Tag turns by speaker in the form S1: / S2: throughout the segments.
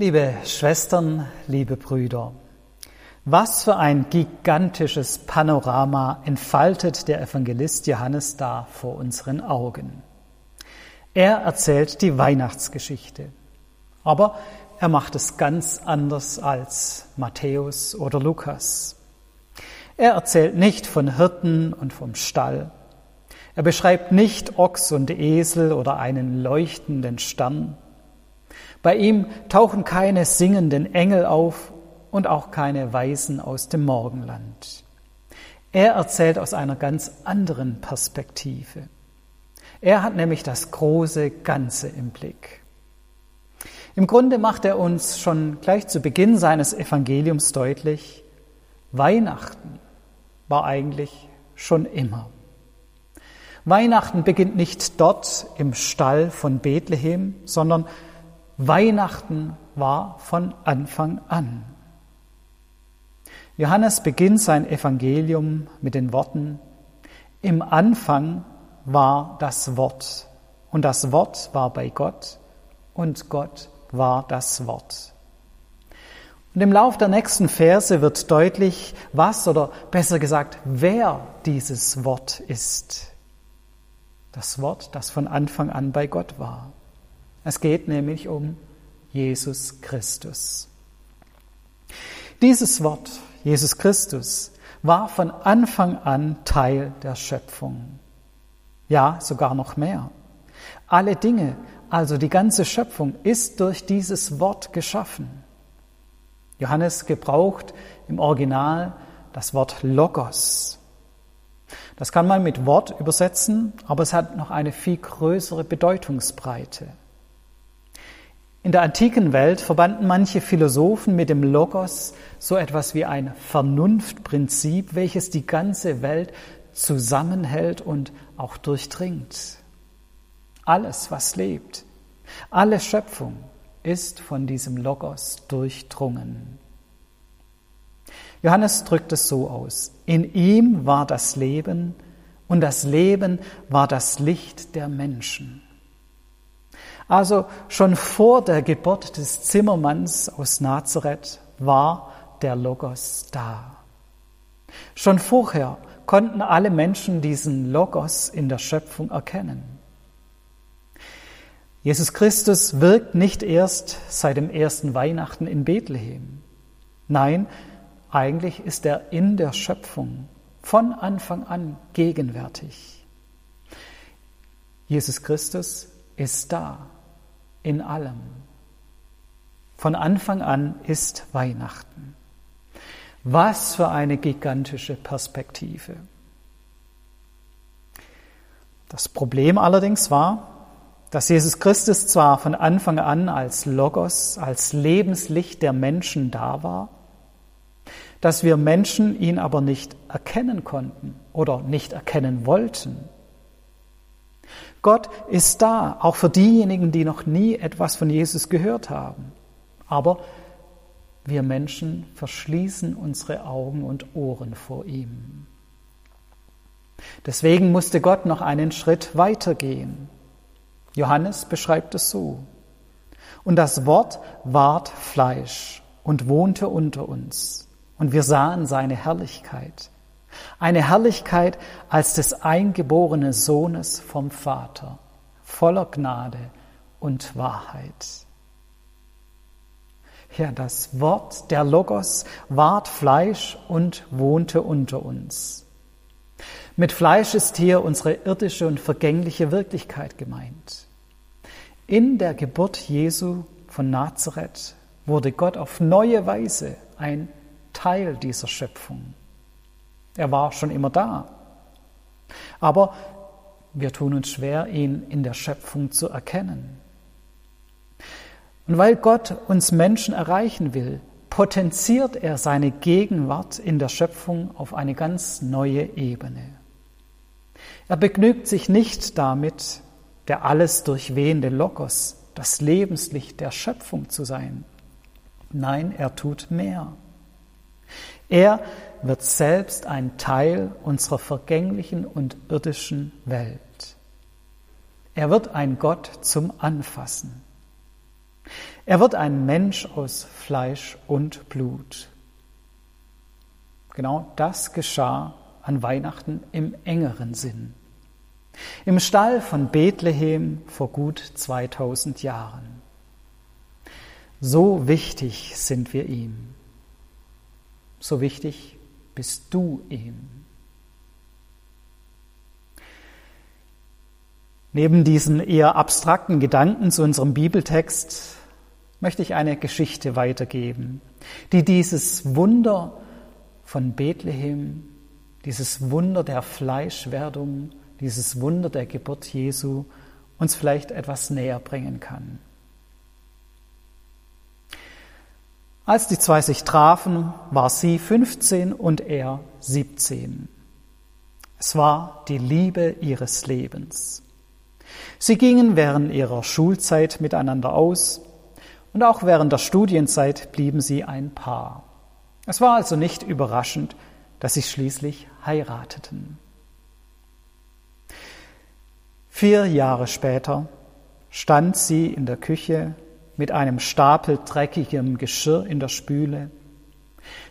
S1: Liebe Schwestern, liebe Brüder, was für ein gigantisches Panorama entfaltet der Evangelist Johannes da vor unseren Augen. Er erzählt die Weihnachtsgeschichte, aber er macht es ganz anders als Matthäus oder Lukas. Er erzählt nicht von Hirten und vom Stall. Er beschreibt nicht Ochs und Esel oder einen leuchtenden Stern. Bei ihm tauchen keine singenden Engel auf und auch keine Weisen aus dem Morgenland. Er erzählt aus einer ganz anderen Perspektive. Er hat nämlich das große Ganze im Blick. Im Grunde macht er uns schon gleich zu Beginn seines Evangeliums deutlich, Weihnachten war eigentlich schon immer. Weihnachten beginnt nicht dort im Stall von Bethlehem, sondern Weihnachten war von Anfang an. Johannes beginnt sein Evangelium mit den Worten, im Anfang war das Wort und das Wort war bei Gott und Gott war das Wort. Und im Lauf der nächsten Verse wird deutlich, was oder besser gesagt, wer dieses Wort ist. Das Wort, das von Anfang an bei Gott war. Es geht nämlich um Jesus Christus. Dieses Wort, Jesus Christus, war von Anfang an Teil der Schöpfung. Ja, sogar noch mehr. Alle Dinge, also die ganze Schöpfung, ist durch dieses Wort geschaffen. Johannes gebraucht im Original das Wort Logos. Das kann man mit Wort übersetzen, aber es hat noch eine viel größere Bedeutungsbreite. In der antiken Welt verbanden manche Philosophen mit dem Logos so etwas wie ein Vernunftprinzip, welches die ganze Welt zusammenhält und auch durchdringt. Alles, was lebt, alle Schöpfung ist von diesem Logos durchdrungen. Johannes drückt es so aus. In ihm war das Leben und das Leben war das Licht der Menschen. Also schon vor der Geburt des Zimmermanns aus Nazareth war der Logos da. Schon vorher konnten alle Menschen diesen Logos in der Schöpfung erkennen. Jesus Christus wirkt nicht erst seit dem ersten Weihnachten in Bethlehem. Nein, eigentlich ist er in der Schöpfung von Anfang an gegenwärtig. Jesus Christus ist da in allem. Von Anfang an ist Weihnachten. Was für eine gigantische Perspektive. Das Problem allerdings war, dass Jesus Christus zwar von Anfang an als Logos, als Lebenslicht der Menschen da war, dass wir Menschen ihn aber nicht erkennen konnten oder nicht erkennen wollten. Gott ist da, auch für diejenigen, die noch nie etwas von Jesus gehört haben. Aber wir Menschen verschließen unsere Augen und Ohren vor ihm. Deswegen musste Gott noch einen Schritt weitergehen. Johannes beschreibt es so. Und das Wort ward Fleisch und wohnte unter uns. Und wir sahen seine Herrlichkeit. Eine Herrlichkeit als des eingeborenen Sohnes vom Vater, voller Gnade und Wahrheit. Ja, das Wort der Logos ward Fleisch und wohnte unter uns. Mit Fleisch ist hier unsere irdische und vergängliche Wirklichkeit gemeint. In der Geburt Jesu von Nazareth wurde Gott auf neue Weise ein Teil dieser Schöpfung. Er war schon immer da. Aber wir tun uns schwer, ihn in der Schöpfung zu erkennen. Und weil Gott uns Menschen erreichen will, potenziert er seine Gegenwart in der Schöpfung auf eine ganz neue Ebene. Er begnügt sich nicht damit, der alles durchwehende Logos, das Lebenslicht der Schöpfung zu sein. Nein, er tut mehr. Er wird selbst ein Teil unserer vergänglichen und irdischen Welt. Er wird ein Gott zum Anfassen. Er wird ein Mensch aus Fleisch und Blut. Genau das geschah an Weihnachten im engeren Sinn. Im Stall von Bethlehem vor gut 2000 Jahren. So wichtig sind wir ihm. So wichtig bist du ihm. Neben diesen eher abstrakten Gedanken zu unserem Bibeltext möchte ich eine Geschichte weitergeben, die dieses Wunder von Bethlehem, dieses Wunder der Fleischwerdung, dieses Wunder der Geburt Jesu uns vielleicht etwas näher bringen kann. Als die zwei sich trafen, war sie 15 und er 17. Es war die Liebe ihres Lebens. Sie gingen während ihrer Schulzeit miteinander aus und auch während der Studienzeit blieben sie ein Paar. Es war also nicht überraschend, dass sie schließlich heirateten. Vier Jahre später stand sie in der Küche mit einem Stapel dreckigem Geschirr in der Spüle.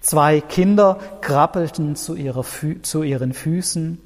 S1: Zwei Kinder krabbelten zu, zu, ihren Füßen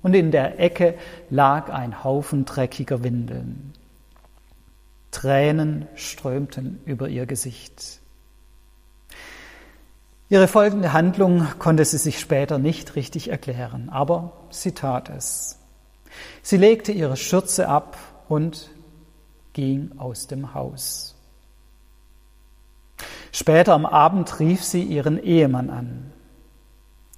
S1: und in der Ecke lag ein Haufen dreckiger Windeln. Tränen strömten über ihr Gesicht. Ihre folgende Handlung konnte sie sich später nicht richtig erklären, aber sie tat es. Sie legte ihre Schürze ab und ging aus dem Haus. Später am Abend rief sie ihren Ehemann an.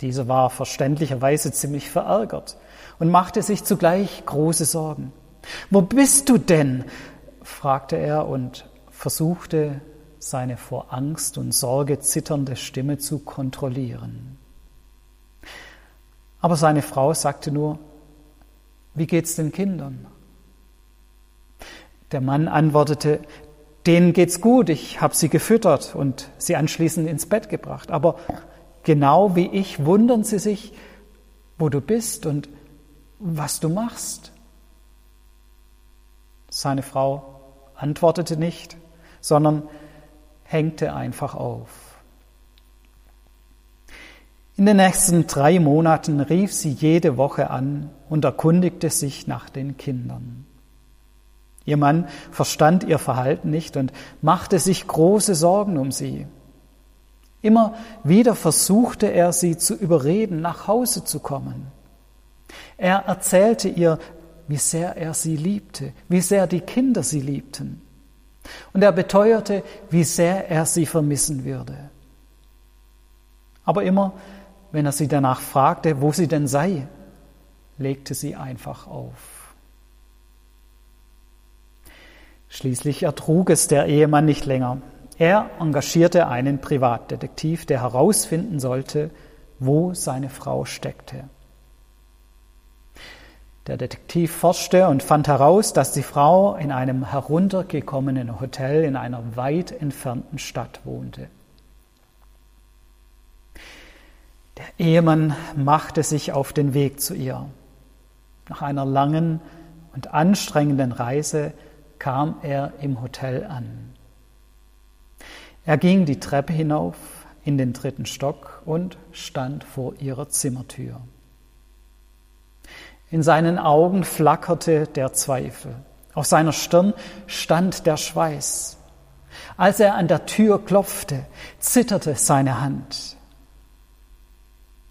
S1: Dieser war verständlicherweise ziemlich verärgert und machte sich zugleich große Sorgen. Wo bist du denn? fragte er und versuchte, seine vor Angst und Sorge zitternde Stimme zu kontrollieren. Aber seine Frau sagte nur, wie geht's den Kindern? Der Mann antwortete, denen geht's gut, ich habe sie gefüttert und sie anschließend ins Bett gebracht. Aber genau wie ich wundern sie sich, wo du bist und was du machst. Seine Frau antwortete nicht, sondern hängte einfach auf. In den nächsten drei Monaten rief sie jede Woche an und erkundigte sich nach den Kindern. Ihr Mann verstand ihr Verhalten nicht und machte sich große Sorgen um sie. Immer wieder versuchte er sie zu überreden, nach Hause zu kommen. Er erzählte ihr, wie sehr er sie liebte, wie sehr die Kinder sie liebten. Und er beteuerte, wie sehr er sie vermissen würde. Aber immer, wenn er sie danach fragte, wo sie denn sei, legte sie einfach auf. Schließlich ertrug es der Ehemann nicht länger. Er engagierte einen Privatdetektiv, der herausfinden sollte, wo seine Frau steckte. Der Detektiv forschte und fand heraus, dass die Frau in einem heruntergekommenen Hotel in einer weit entfernten Stadt wohnte. Der Ehemann machte sich auf den Weg zu ihr. Nach einer langen und anstrengenden Reise kam er im Hotel an. Er ging die Treppe hinauf in den dritten Stock und stand vor ihrer Zimmertür. In seinen Augen flackerte der Zweifel. Auf seiner Stirn stand der Schweiß. Als er an der Tür klopfte, zitterte seine Hand.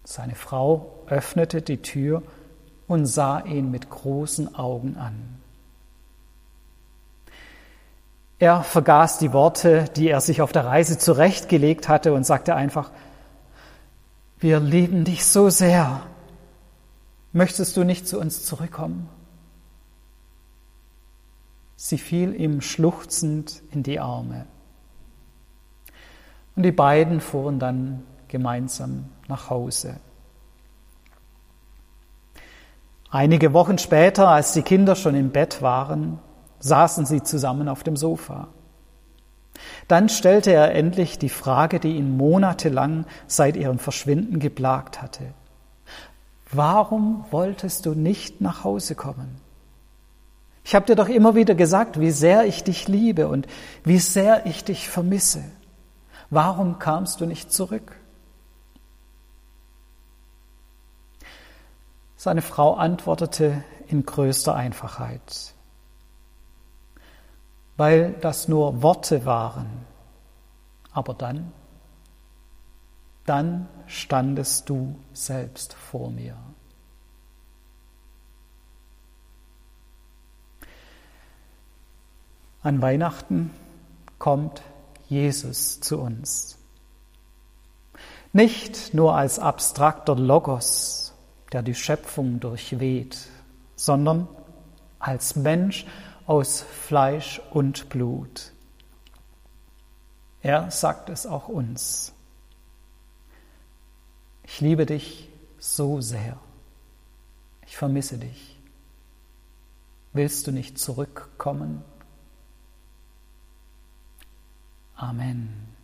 S1: Seine Frau öffnete die Tür und sah ihn mit großen Augen an. Er vergaß die Worte, die er sich auf der Reise zurechtgelegt hatte und sagte einfach, wir lieben dich so sehr. Möchtest du nicht zu uns zurückkommen? Sie fiel ihm schluchzend in die Arme. Und die beiden fuhren dann gemeinsam nach Hause. Einige Wochen später, als die Kinder schon im Bett waren, saßen sie zusammen auf dem Sofa. Dann stellte er endlich die Frage, die ihn monatelang seit ihrem Verschwinden geplagt hatte. Warum wolltest du nicht nach Hause kommen? Ich habe dir doch immer wieder gesagt, wie sehr ich dich liebe und wie sehr ich dich vermisse. Warum kamst du nicht zurück? Seine Frau antwortete in größter Einfachheit, weil das nur Worte waren. Aber dann, dann standest du selbst vor mir. An Weihnachten kommt Jesus zu uns. Nicht nur als abstrakter Logos, der die Schöpfung durchweht, sondern als Mensch aus Fleisch und Blut. Er sagt es auch uns. Ich liebe dich so sehr. Ich vermisse dich. Willst du nicht zurückkommen? Amen.